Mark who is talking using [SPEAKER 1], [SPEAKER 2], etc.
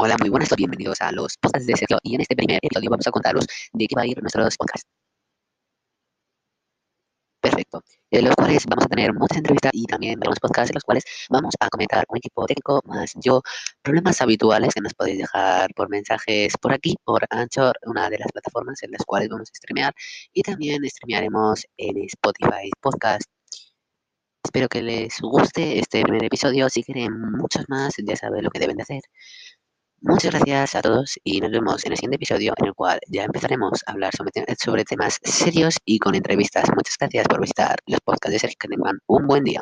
[SPEAKER 1] Muy buenas, bienvenidos a los podcasts de Sergio y en este primer episodio vamos a contaros de qué va a ir nuestros podcasts. Perfecto. En los cuales vamos a tener muchas entrevistas y también veremos podcasts en los cuales vamos a comentar un equipo técnico más yo problemas habituales que nos podéis dejar por mensajes por aquí, por Anchor, una de las plataformas en las cuales vamos a streamear y también streamearemos en Spotify Podcast. Espero que les guste este primer episodio. Si quieren muchos más, ya saben lo que deben de hacer. Muchas gracias a todos y nos vemos en el siguiente episodio en el cual ya empezaremos a hablar sobre, temas serios y con entrevistas. Muchas gracias por visitar los podcasts de Sergio. Tengan un buen día.